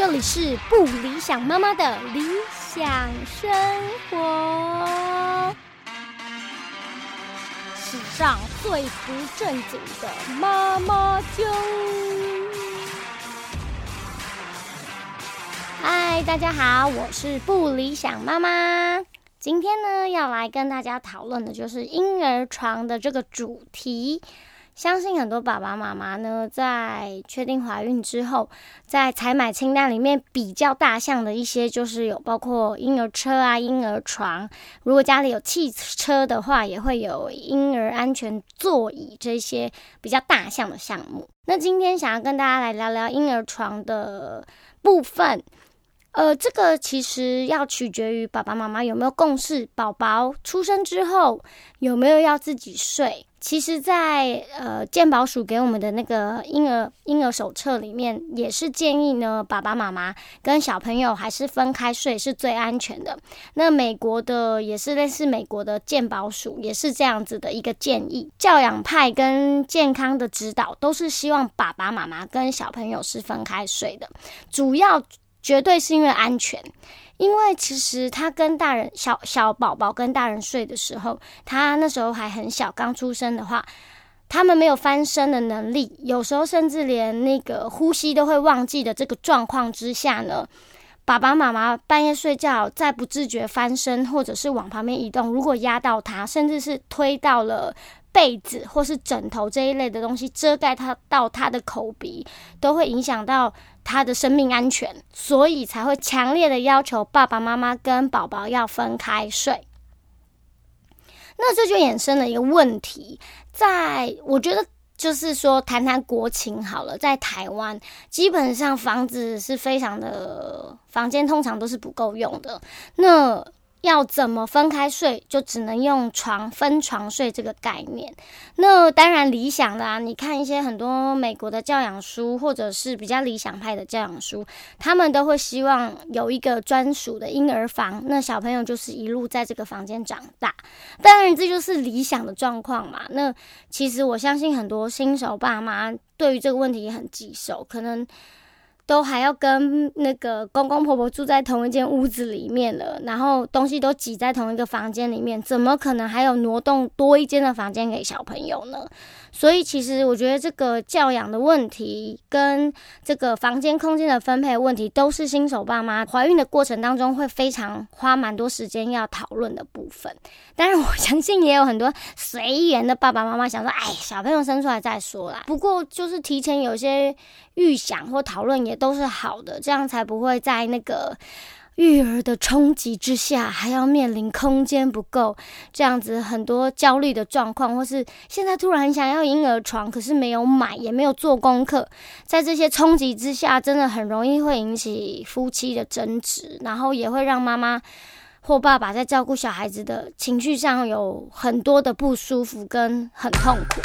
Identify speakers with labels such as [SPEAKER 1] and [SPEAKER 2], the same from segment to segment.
[SPEAKER 1] 这里是不理想妈妈的理想生活，史上最不正经的妈妈就。嗨，大家好，我是不理想妈妈。今天呢，要来跟大家讨论的就是婴儿床的这个主题。相信很多爸爸妈妈呢，在确定怀孕之后，在采买清单里面比较大项的一些，就是有包括婴儿车啊、婴儿床。如果家里有汽车的话，也会有婴儿安全座椅这些比较大项的项目。那今天想要跟大家来聊聊婴儿床的部分。呃，这个其实要取决于爸爸妈妈有没有共识，宝宝出生之后有没有要自己睡。其实，在呃健保署给我们的那个婴儿婴儿手册里面，也是建议呢，爸爸妈妈跟小朋友还是分开睡是最安全的。那美国的也是类似美国的健保署，也是这样子的一个建议。教养派跟健康的指导都是希望爸爸妈妈跟小朋友是分开睡的，主要。绝对是因为安全，因为其实他跟大人小小宝宝跟大人睡的时候，他那时候还很小，刚出生的话，他们没有翻身的能力，有时候甚至连那个呼吸都会忘记的这个状况之下呢，爸爸妈妈半夜睡觉再不自觉翻身，或者是往旁边移动，如果压到他，甚至是推到了被子或是枕头这一类的东西遮盖他到他的口鼻，都会影响到。他的生命安全，所以才会强烈的要求爸爸妈妈跟宝宝要分开睡。那这就衍生了一个问题，在我觉得就是说谈谈国情好了，在台湾基本上房子是非常的，房间通常都是不够用的。那要怎么分开睡，就只能用床分床睡这个概念。那当然理想的啊，你看一些很多美国的教养书，或者是比较理想派的教养书，他们都会希望有一个专属的婴儿房，那小朋友就是一路在这个房间长大。当然这就是理想的状况嘛。那其实我相信很多新手爸妈对于这个问题也很棘手，可能。都还要跟那个公公婆婆住在同一间屋子里面了，然后东西都挤在同一个房间里面，怎么可能还有挪动多一间的房间给小朋友呢？所以其实我觉得这个教养的问题跟这个房间空间的分配问题，都是新手爸妈怀孕的过程当中会非常花蛮多时间要讨论的部分。当然，我相信也有很多随缘的爸爸妈妈想说：“哎，小朋友生出来再说啦。”不过就是提前有些预想或讨论也都是好的，这样才不会在那个。育儿的冲击之下，还要面临空间不够这样子很多焦虑的状况，或是现在突然很想要婴儿床，可是没有买，也没有做功课，在这些冲击之下，真的很容易会引起夫妻的争执，然后也会让妈妈或爸爸在照顾小孩子的情绪上有很多的不舒服跟很痛苦。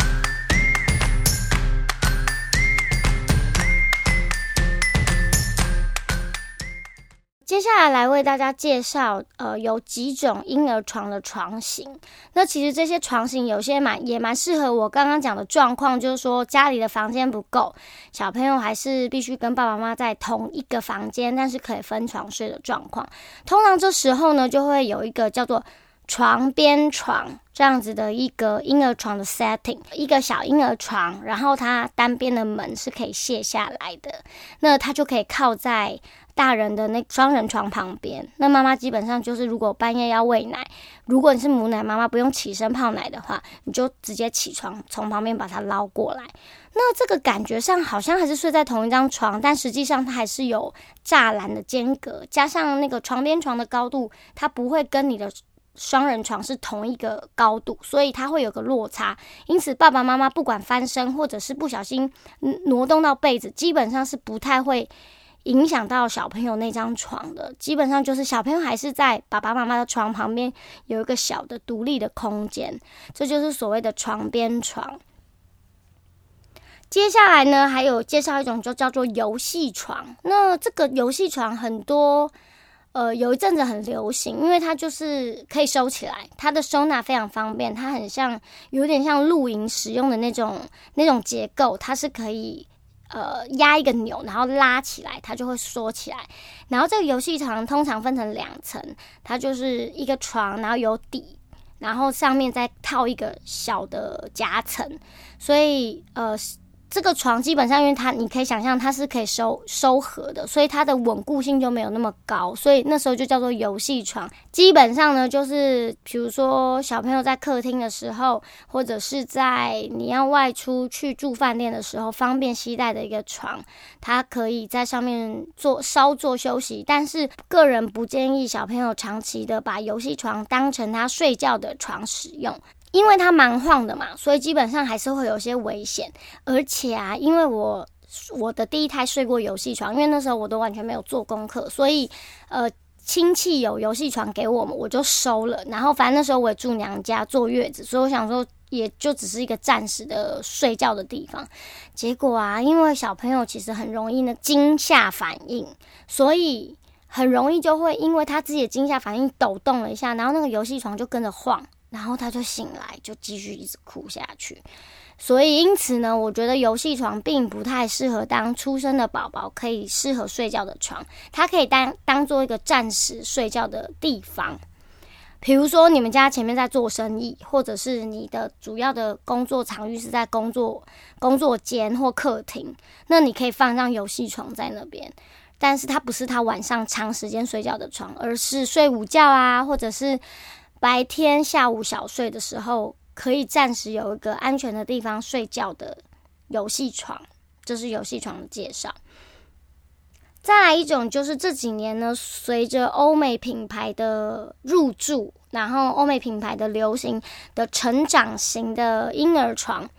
[SPEAKER 1] 接下来来为大家介绍，呃，有几种婴儿床的床型。那其实这些床型有些蛮也蛮适合我刚刚讲的状况，就是说家里的房间不够，小朋友还是必须跟爸爸妈妈在同一个房间，但是可以分床睡的状况。通常这时候呢，就会有一个叫做床边床这样子的一个婴儿床的 setting，一个小婴儿床，然后它单边的门是可以卸下来的，那它就可以靠在。大人的那双人床旁边，那妈妈基本上就是，如果半夜要喂奶，如果你是母奶妈妈，不用起身泡奶的话，你就直接起床从旁边把它捞过来。那这个感觉上好像还是睡在同一张床，但实际上它还是有栅栏的间隔，加上那个床边床的高度，它不会跟你的双人床是同一个高度，所以它会有个落差。因此，爸爸妈妈不管翻身或者是不小心挪动到被子，基本上是不太会。影响到小朋友那张床的，基本上就是小朋友还是在爸爸妈妈的床旁边有一个小的独立的空间，这就是所谓的床边床。接下来呢，还有介绍一种就叫做游戏床。那这个游戏床很多，呃，有一阵子很流行，因为它就是可以收起来，它的收纳非常方便，它很像有点像露营使用的那种那种结构，它是可以。呃压一个钮，然后拉起来，它就会缩起来。然后这个游戏床通常分成两层，它就是一个床，然后有底，然后上面再套一个小的夹层，所以呃。这个床基本上，因为它你可以想象它是可以收收合的，所以它的稳固性就没有那么高，所以那时候就叫做游戏床。基本上呢，就是比如说小朋友在客厅的时候，或者是在你要外出去住饭店的时候，方便携带的一个床，它可以在上面做稍作休息。但是个人不建议小朋友长期的把游戏床当成他睡觉的床使用。因为它蛮晃的嘛，所以基本上还是会有些危险。而且啊，因为我我的第一胎睡过游戏床，因为那时候我都完全没有做功课，所以呃亲戚有游戏床给我们，我就收了。然后反正那时候我也住娘家坐月子，所以我想说也就只是一个暂时的睡觉的地方。结果啊，因为小朋友其实很容易呢惊吓反应，所以很容易就会因为他自己的惊吓反应抖动了一下，然后那个游戏床就跟着晃。然后他就醒来，就继续一直哭下去。所以因此呢，我觉得游戏床并不太适合当出生的宝宝可以适合睡觉的床，它可以当当做一个暂时睡觉的地方。比如说你们家前面在做生意，或者是你的主要的工作场域是在工作工作间或客厅，那你可以放上游戏床在那边。但是它不是他晚上长时间睡觉的床，而是睡午觉啊，或者是。白天下午小睡的时候，可以暂时有一个安全的地方睡觉的游戏床，这是游戏床的介绍。再来一种就是这几年呢，随着欧美品牌的入驻，然后欧美品牌的流行的成长型的婴儿床。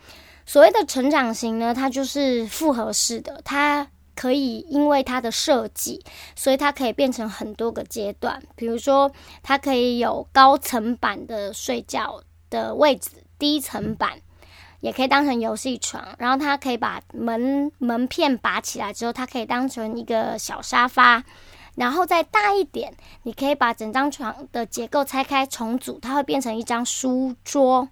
[SPEAKER 1] 所谓的成长型呢，它就是复合式的，它。可以，因为它的设计，所以它可以变成很多个阶段。比如说，它可以有高层板的睡觉的位置，低层板也可以当成游戏床。然后它可以把门门片拔起来之后，它可以当成一个小沙发。然后再大一点，你可以把整张床的结构拆开重组，它会变成一张书桌。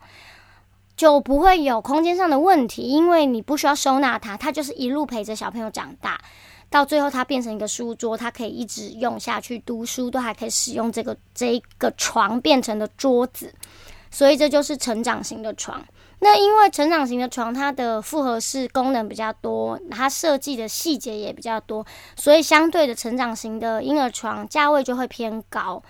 [SPEAKER 1] 就不会有空间上的问题，因为你不需要收纳它，它就是一路陪着小朋友长大，到最后它变成一个书桌，它可以一直用下去，读书都还可以使用这个这个床变成的桌子，所以这就是成长型的床。那因为成长型的床，它的复合式功能比较多，它设计的细节也比较多，所以相对的成长型的婴儿床价位就会偏高。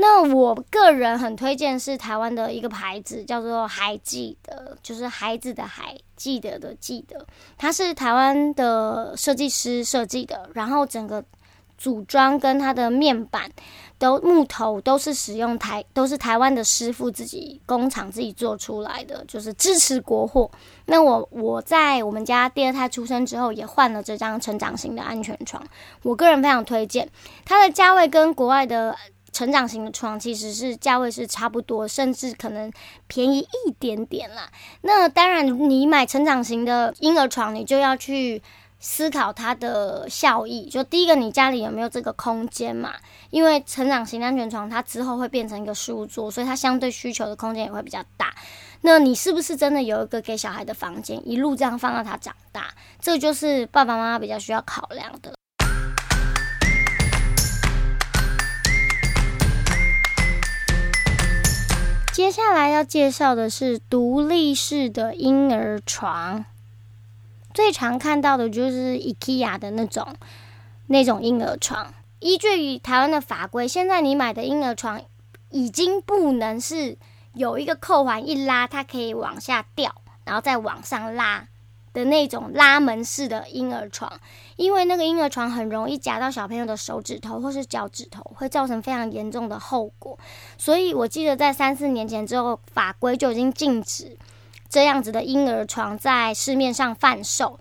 [SPEAKER 1] 那我个人很推荐是台湾的一个牌子，叫做还记得，就是孩子的还记得的记得，它是台湾的设计师设计的，然后整个组装跟它的面板都木头都是使用台都是台湾的师傅自己工厂自己做出来的，就是支持国货。那我我在我们家第二胎出生之后也换了这张成长型的安全床，我个人非常推荐，它的价位跟国外的。成长型的床其实是价位是差不多，甚至可能便宜一点点啦。那当然，你买成长型的婴儿床，你就要去思考它的效益。就第一个，你家里有没有这个空间嘛？因为成长型安全床它之后会变成一个书桌，所以它相对需求的空间也会比较大。那你是不是真的有一个给小孩的房间，一路这样放到他长大？这就是爸爸妈妈比较需要考量的。接下来要介绍的是独立式的婴儿床，最常看到的就是 IKEA 的那种那种婴儿床。依据于台湾的法规，现在你买的婴儿床已经不能是有一个扣环一拉，它可以往下掉，然后再往上拉。的那种拉门式的婴儿床，因为那个婴儿床很容易夹到小朋友的手指头或是脚趾头，会造成非常严重的后果。所以我记得在三四年前之后，法规就已经禁止这样子的婴儿床在市面上贩售。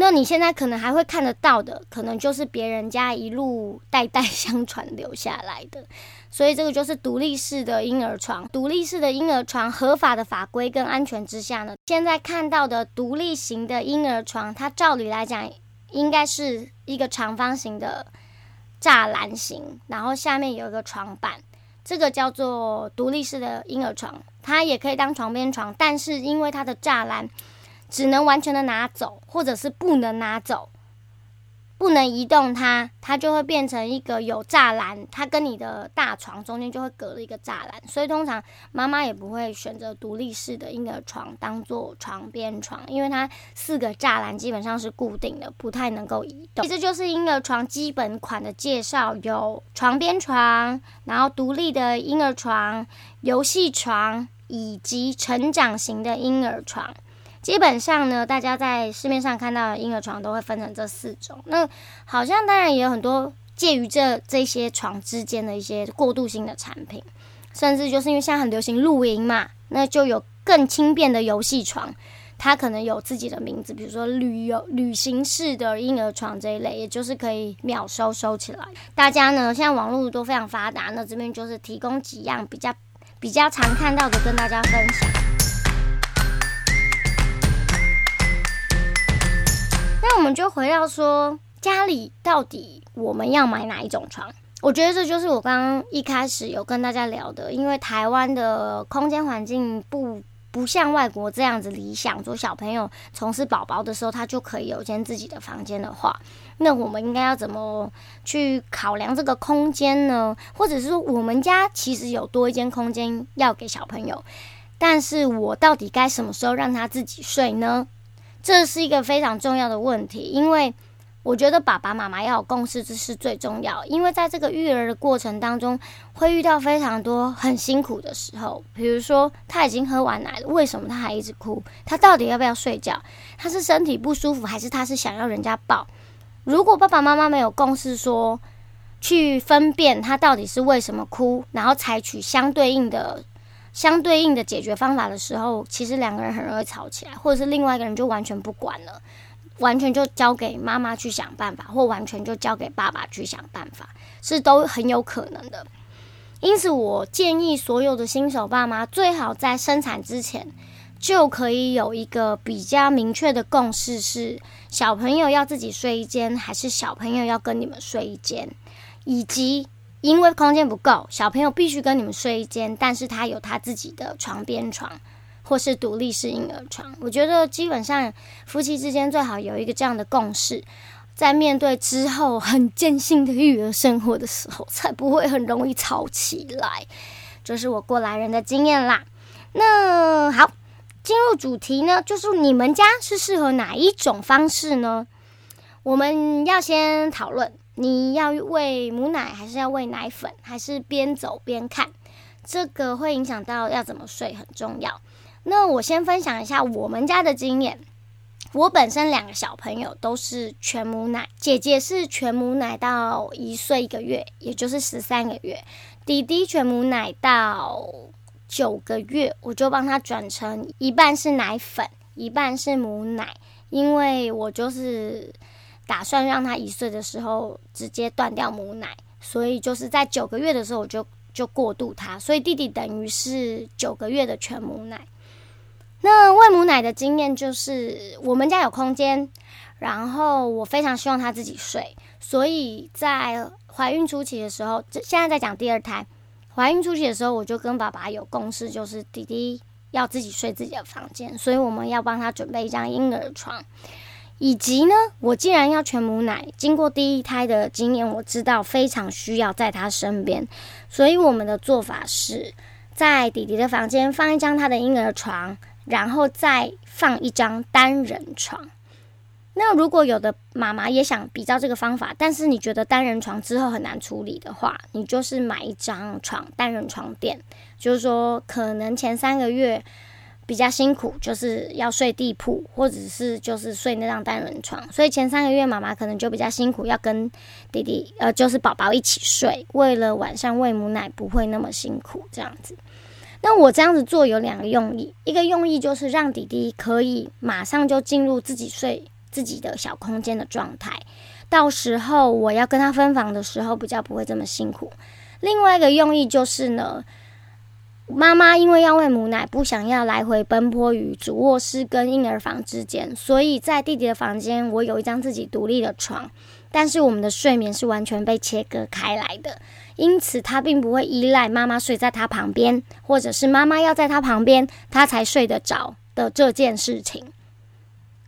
[SPEAKER 1] 那你现在可能还会看得到的，可能就是别人家一路代代相传留下来的。所以这个就是独立式的婴儿床。独立式的婴儿床合法的法规跟安全之下呢，现在看到的独立型的婴儿床，它照理来讲应该是一个长方形的栅栏型，然后下面有一个床板，这个叫做独立式的婴儿床。它也可以当床边床，但是因为它的栅栏。只能完全的拿走，或者是不能拿走。不能移动它，它就会变成一个有栅栏，它跟你的大床中间就会隔了一个栅栏，所以通常妈妈也不会选择独立式的婴儿床当做床边床，因为它四个栅栏基本上是固定的，不太能够移动。这就是婴儿床基本款的介绍，有床边床，然后独立的婴儿床、游戏床以及成长型的婴儿床。基本上呢，大家在市面上看到的婴儿床都会分成这四种。那好像当然也有很多介于这这些床之间的一些过渡性的产品，甚至就是因为现在很流行露营嘛，那就有更轻便的游戏床，它可能有自己的名字，比如说旅游旅行式的婴儿床这一类，也就是可以秒收收起来。大家呢现在网络都非常发达，那这边就是提供几样比较比较常看到的跟大家分享。们就回到说，家里到底我们要买哪一种床？我觉得这就是我刚刚一开始有跟大家聊的，因为台湾的空间环境不不像外国这样子理想，说小朋友从事宝宝的时候，他就可以有间自己的房间的话，那我们应该要怎么去考量这个空间呢？或者是说，我们家其实有多一间空间要给小朋友，但是我到底该什么时候让他自己睡呢？这是一个非常重要的问题，因为我觉得爸爸妈妈要有共识，这是最重要。因为在这个育儿的过程当中，会遇到非常多很辛苦的时候，比如说他已经喝完奶了，为什么他还一直哭？他到底要不要睡觉？他是身体不舒服，还是他是想要人家抱？如果爸爸妈妈没有共识，说去分辨他到底是为什么哭，然后采取相对应的。相对应的解决方法的时候，其实两个人很容易吵起来，或者是另外一个人就完全不管了，完全就交给妈妈去想办法，或完全就交给爸爸去想办法，是都很有可能的。因此，我建议所有的新手爸妈最好在生产之前就可以有一个比较明确的共识：是小朋友要自己睡一间，还是小朋友要跟你们睡一间，以及。因为空间不够，小朋友必须跟你们睡一间，但是他有他自己的床边床，或是独立式婴儿床。我觉得基本上夫妻之间最好有一个这样的共识，在面对之后很艰辛的育儿生活的时候，才不会很容易吵起来。这是我过来人的经验啦。那好，进入主题呢，就是你们家是适合哪一种方式呢？我们要先讨论。你要喂母奶，还是要喂奶粉，还是边走边看？这个会影响到要怎么睡，很重要。那我先分享一下我们家的经验。我本身两个小朋友都是全母奶，姐姐是全母奶到一岁一个月，也就是十三个月；弟弟全母奶到九个月，我就帮他转成一半是奶粉，一半是母奶，因为我就是。打算让他一岁的时候直接断掉母奶，所以就是在九个月的时候我就就过渡他，所以弟弟等于是九个月的全母奶。那喂母奶的经验就是，我们家有空间，然后我非常希望他自己睡，所以在怀孕初期的时候，这现在在讲第二胎，怀孕初期的时候我就跟爸爸有共识，就是弟弟要自己睡自己的房间，所以我们要帮他准备一张婴儿床。以及呢，我既然要全母奶，经过第一胎的经验，我知道非常需要在他身边，所以我们的做法是在弟弟的房间放一张他的婴儿床，然后再放一张单人床。那如果有的妈妈也想比较这个方法，但是你觉得单人床之后很难处理的话，你就是买一张床单人床垫，就是说可能前三个月。比较辛苦，就是要睡地铺，或者是就是睡那张单人床，所以前三个月妈妈可能就比较辛苦，要跟弟弟呃，就是宝宝一起睡，为了晚上喂母奶不会那么辛苦这样子。那我这样子做有两个用意，一个用意就是让弟弟可以马上就进入自己睡自己的小空间的状态，到时候我要跟他分房的时候比较不会这么辛苦。另外一个用意就是呢。妈妈因为要喂母奶，不想要来回奔波于主卧室跟婴儿房之间，所以在弟弟的房间，我有一张自己独立的床，但是我们的睡眠是完全被切割开来的，因此他并不会依赖妈妈睡在他旁边，或者是妈妈要在他旁边他才睡得着的这件事情。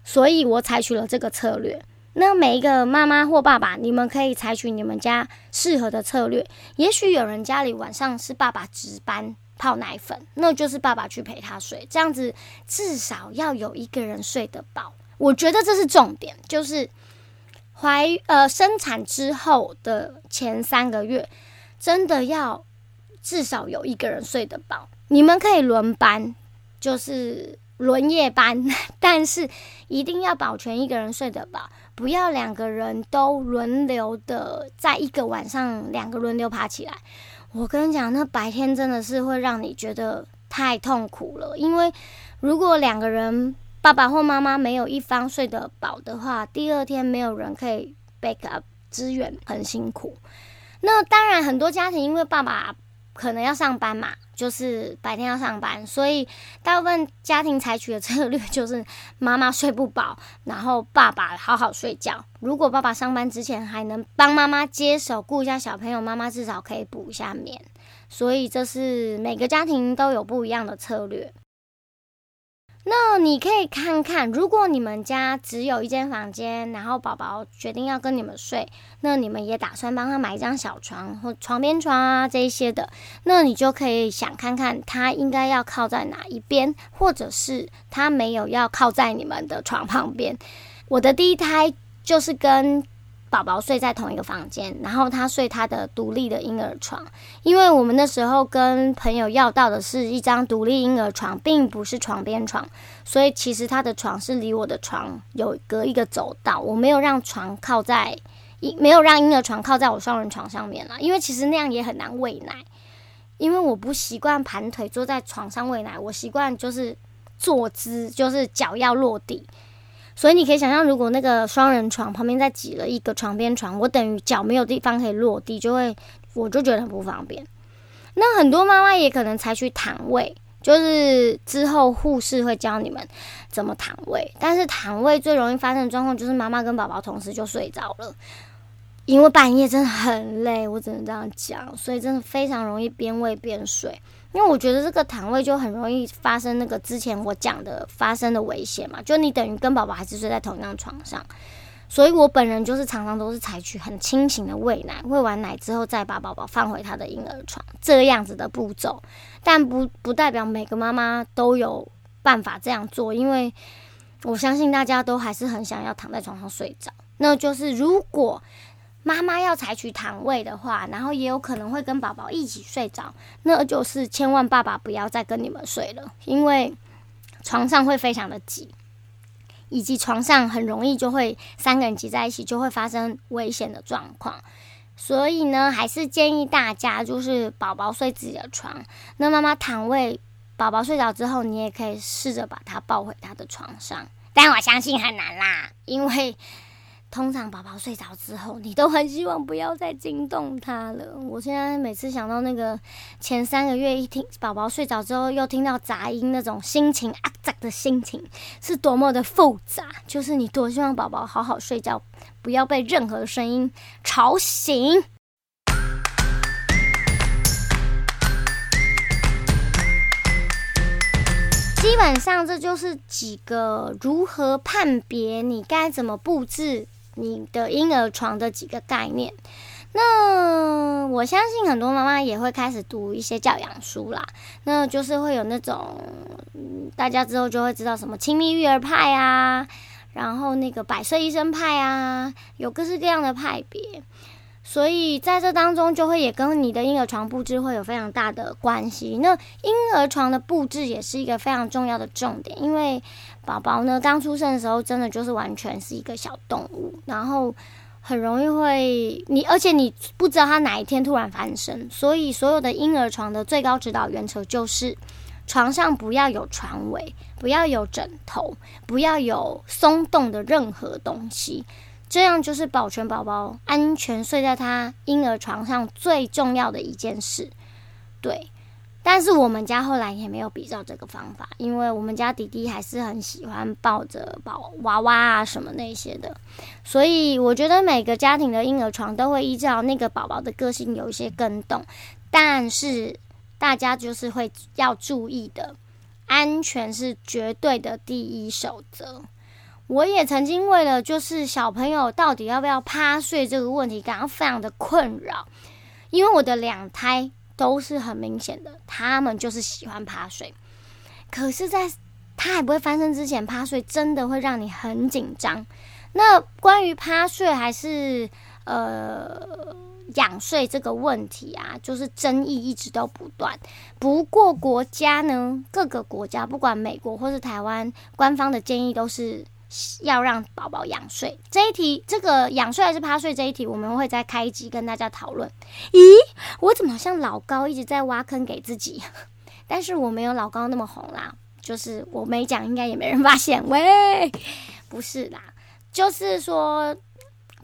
[SPEAKER 1] 所以我采取了这个策略。那每一个妈妈或爸爸，你们可以采取你们家适合的策略。也许有人家里晚上是爸爸值班泡奶粉，那就是爸爸去陪他睡，这样子至少要有一个人睡得饱。我觉得这是重点，就是怀呃生产之后的前三个月，真的要至少有一个人睡得饱。你们可以轮班，就是轮夜班，但是一定要保全一个人睡得饱。不要两个人都轮流的，在一个晚上两个轮流爬起来。我跟你讲，那白天真的是会让你觉得太痛苦了。因为如果两个人爸爸或妈妈没有一方睡得饱的话，第二天没有人可以 back up 支援，很辛苦。那当然，很多家庭因为爸爸。可能要上班嘛，就是白天要上班，所以大部分家庭采取的策略就是 妈妈睡不饱，然后爸爸好好睡觉。如果爸爸上班之前还能帮妈妈接手顾一下小朋友，妈妈至少可以补一下眠。所以这是每个家庭都有不一样的策略。那你可以看看，如果你们家只有一间房间，然后宝宝决定要跟你们睡，那你们也打算帮他买一张小床或床边床啊这一些的，那你就可以想看看他应该要靠在哪一边，或者是他没有要靠在你们的床旁边。我的第一胎就是跟。宝宝睡在同一个房间，然后他睡他的独立的婴儿床。因为我们那时候跟朋友要到的是一张独立婴儿床，并不是床边床，所以其实他的床是离我的床有隔一个走道。我没有让床靠在，没有让婴儿床靠在我双人床上面啦，因为其实那样也很难喂奶，因为我不习惯盘腿坐在床上喂奶，我习惯就是坐姿，就是脚要落地。所以你可以想象，如果那个双人床旁边再挤了一个床边床，我等于脚没有地方可以落地，就会我就觉得很不方便。那很多妈妈也可能采取躺位，就是之后护士会教你们怎么躺位。但是躺位最容易发生的状况就是妈妈跟宝宝同时就睡着了，因为半夜真的很累，我只能这样讲，所以真的非常容易边喂边睡。因为我觉得这个躺位就很容易发生那个之前我讲的发生的危险嘛，就你等于跟宝宝还是睡在同一张床上，所以我本人就是常常都是采取很清醒的喂奶，喂完奶之后再把宝宝放回他的婴儿床这样子的步骤，但不不代表每个妈妈都有办法这样做，因为我相信大家都还是很想要躺在床上睡着，那就是如果。妈妈要采取躺位的话，然后也有可能会跟宝宝一起睡着，那就是千万爸爸不要再跟你们睡了，因为床上会非常的挤，以及床上很容易就会三个人挤在一起，就会发生危险的状况。所以呢，还是建议大家就是宝宝睡自己的床，那妈妈躺位，宝宝睡着之后，你也可以试着把他抱回他的床上，但我相信很难啦，因为。通常宝宝睡着之后，你都很希望不要再惊动他了。我现在每次想到那个前三个月，一听宝宝睡着之后又听到杂音，那种心情啊杂的心情是多么的复杂。就是你多希望宝宝好好睡觉，不要被任何声音吵醒。基本上这就是几个如何判别你该怎么布置。你的婴儿床的几个概念，那我相信很多妈妈也会开始读一些教养书啦。那就是会有那种，大家之后就会知道什么亲密育儿派啊，然后那个百岁医生派啊，有各式各样的派别。所以在这当中，就会也跟你的婴儿床布置会有非常大的关系。那婴儿床的布置也是一个非常重要的重点，因为宝宝呢刚出生的时候，真的就是完全是一个小动物，然后很容易会你，而且你不知道他哪一天突然翻身。所以所有的婴儿床的最高指导原则就是，床上不要有床尾，不要有枕头，不要有松动的任何东西。这样就是保全宝宝安全睡在他婴儿床上最重要的一件事，对。但是我们家后来也没有比照这个方法，因为我们家弟弟还是很喜欢抱着宝娃娃啊什么那些的，所以我觉得每个家庭的婴儿床都会依照那个宝宝的个性有一些更动，但是大家就是会要注意的，安全是绝对的第一守则。我也曾经为了就是小朋友到底要不要趴睡这个问题感到非常的困扰，因为我的两胎都是很明显的，他们就是喜欢趴睡。可是，在他还不会翻身之前，趴睡真的会让你很紧张。那关于趴睡还是呃仰睡这个问题啊，就是争议一直都不断。不过国家呢，各个国家不管美国或是台湾，官方的建议都是要让宝宝仰睡。这一题，这个仰睡还是趴睡这一题，我们会再开一集跟大家讨论。咦，我怎么像老高一直在挖坑给自己？但是我没有老高那么红啦。就是我没讲，应该也没人发现。喂，不是啦，就是说，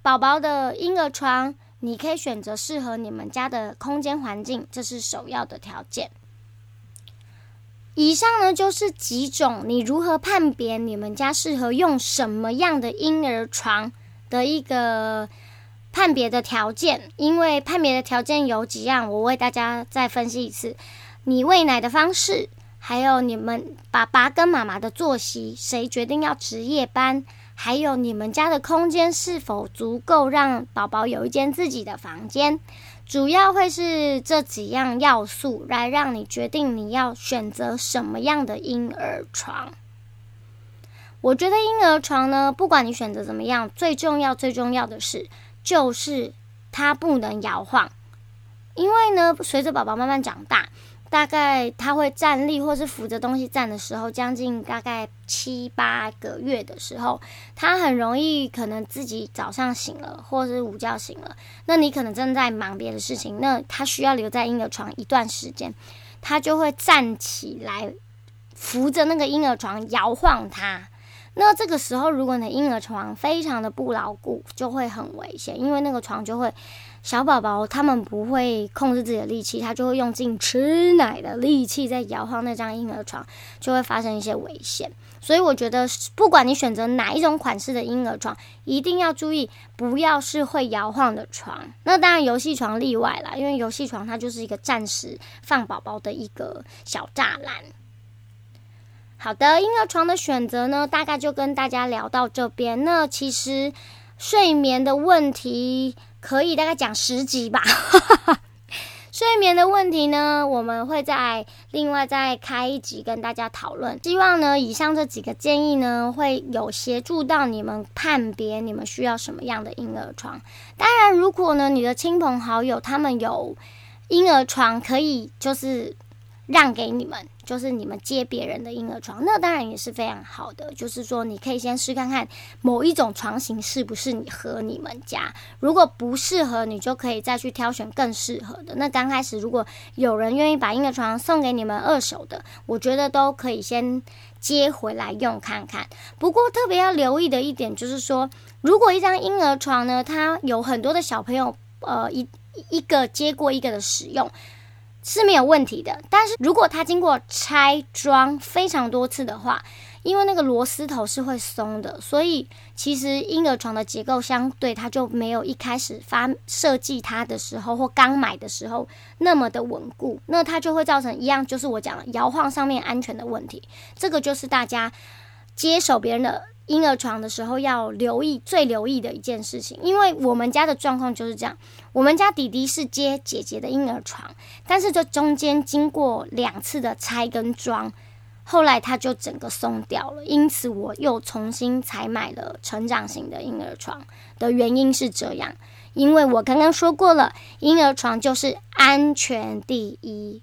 [SPEAKER 1] 宝宝的婴儿床，你可以选择适合你们家的空间环境，这是首要的条件。以上呢，就是几种你如何判别你们家适合用什么样的婴儿床的一个判别的条件。因为判别的条件有几样，我为大家再分析一次：你喂奶的方式。还有你们爸爸跟妈妈的作息，谁决定要值夜班？还有你们家的空间是否足够让宝宝有一间自己的房间？主要会是这几样要素来让你决定你要选择什么样的婴儿床。我觉得婴儿床呢，不管你选择怎么样，最重要最重要的是就是它不能摇晃，因为呢，随着宝宝慢慢长大。大概他会站立或是扶着东西站的时候，将近大概七八个月的时候，他很容易可能自己早上醒了，或是午觉醒了，那你可能正在忙别的事情，那他需要留在婴儿床一段时间，他就会站起来扶着那个婴儿床摇晃它。那这个时候，如果你的婴儿床非常的不牢固，就会很危险，因为那个床就会。小宝宝他们不会控制自己的力气，他就会用尽吃奶的力气在摇晃那张婴儿床，就会发生一些危险。所以我觉得，不管你选择哪一种款式的婴儿床，一定要注意不要是会摇晃的床。那当然，游戏床例外啦，因为游戏床它就是一个暂时放宝宝的一个小栅栏。好的，婴儿床的选择呢，大概就跟大家聊到这边。那其实睡眠的问题。可以大概讲十集吧。睡眠的问题呢，我们会在另外再开一集跟大家讨论。希望呢，以上这几个建议呢，会有协助到你们判别你们需要什么样的婴儿床。当然，如果呢，你的亲朋好友他们有婴儿床，可以就是让给你们。就是你们接别人的婴儿床，那当然也是非常好的。就是说，你可以先试看看某一种床型是不是你和你们家。如果不适合，你就可以再去挑选更适合的。那刚开始，如果有人愿意把婴儿床送给你们二手的，我觉得都可以先接回来用看看。不过特别要留意的一点就是说，如果一张婴儿床呢，它有很多的小朋友，呃，一一个接过一个的使用。是没有问题的，但是如果它经过拆装非常多次的话，因为那个螺丝头是会松的，所以其实婴儿床的结构相对它就没有一开始发设计它的时候或刚买的时候那么的稳固，那它就会造成一样，就是我讲摇晃上面安全的问题。这个就是大家接手别人的。婴儿床的时候要留意最留意的一件事情，因为我们家的状况就是这样。我们家弟弟是接姐姐的婴儿床，但是这中间经过两次的拆跟装，后来他就整个松掉了。因此我又重新才买了成长型的婴儿床的原因是这样，因为我刚刚说过了，婴儿床就是安全第一。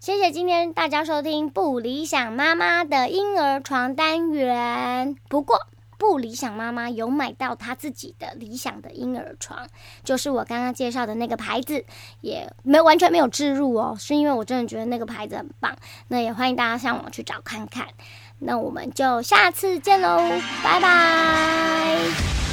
[SPEAKER 1] 谢谢今天大家收听不理想妈妈的婴儿床单元。不过，不理想妈妈有买到她自己的理想的婴儿床，就是我刚刚介绍的那个牌子，也没有完全没有置入哦，是因为我真的觉得那个牌子很棒。那也欢迎大家上网去找看看。那我们就下次见喽，拜拜。